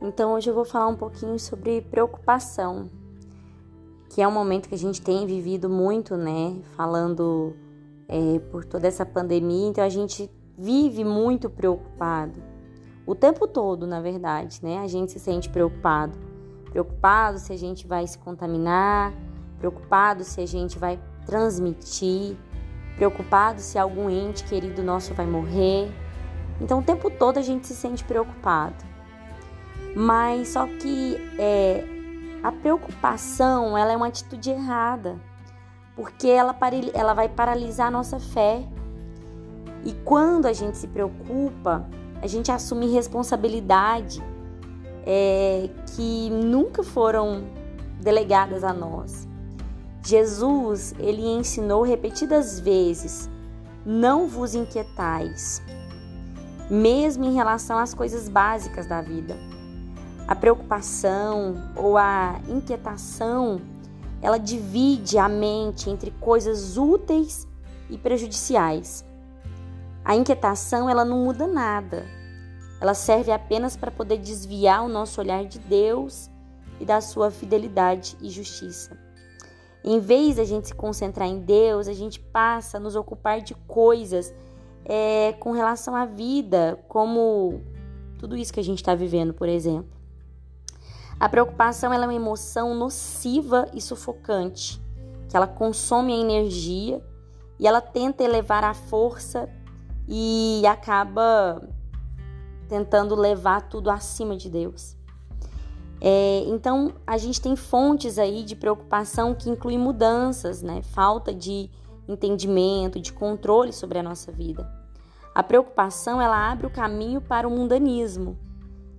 Então hoje eu vou falar um pouquinho sobre preocupação, que é um momento que a gente tem vivido muito, né? Falando é, por toda essa pandemia, então a gente vive muito preocupado. O tempo todo, na verdade, né? A gente se sente preocupado. Preocupado se a gente vai se contaminar, preocupado se a gente vai transmitir, preocupado se algum ente querido nosso vai morrer. Então, o tempo todo a gente se sente preocupado. Mas só que é, a preocupação ela é uma atitude errada, porque ela, ela vai paralisar a nossa fé. E quando a gente se preocupa, a gente assume responsabilidade é, que nunca foram delegadas a nós. Jesus, ele ensinou repetidas vezes: não vos inquietais, mesmo em relação às coisas básicas da vida. A preocupação ou a inquietação, ela divide a mente entre coisas úteis e prejudiciais. A inquietação, ela não muda nada. Ela serve apenas para poder desviar o nosso olhar de Deus e da sua fidelidade e justiça. Em vez da gente se concentrar em Deus, a gente passa a nos ocupar de coisas é, com relação à vida, como tudo isso que a gente está vivendo, por exemplo. A preocupação é uma emoção nociva e sufocante, que ela consome a energia e ela tenta elevar a força e acaba tentando levar tudo acima de Deus. É, então, a gente tem fontes aí de preocupação que incluem mudanças, né? Falta de entendimento, de controle sobre a nossa vida. A preocupação, ela abre o caminho para o mundanismo.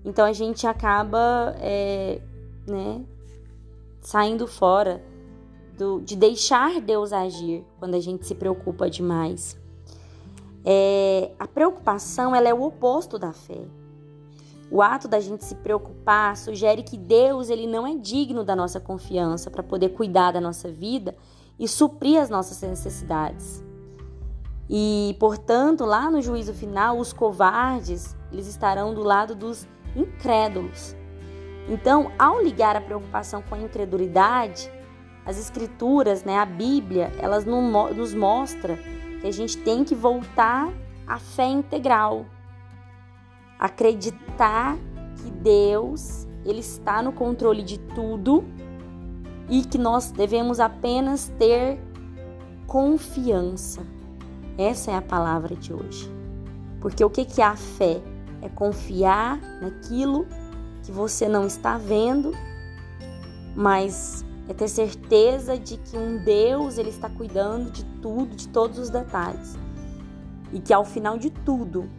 Então, a gente acaba, é, né, saindo fora do, de deixar Deus agir quando a gente se preocupa demais. É, a preocupação, ela é o oposto da fé. O ato da gente se preocupar sugere que Deus ele não é digno da nossa confiança para poder cuidar da nossa vida e suprir as nossas necessidades. E, portanto, lá no juízo final, os covardes, eles estarão do lado dos incrédulos. Então, ao ligar a preocupação com a incredulidade, as escrituras, né, a Bíblia, elas nos mostra que a gente tem que voltar à fé integral, acreditar que Deus ele está no controle de tudo e que nós devemos apenas ter confiança. Essa é a palavra de hoje. Porque o que é a fé? É confiar naquilo que você não está vendo, mas é ter certeza de que um Deus ele está cuidando de tudo, de todos os detalhes. E que ao final de tudo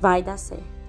vai dar certo.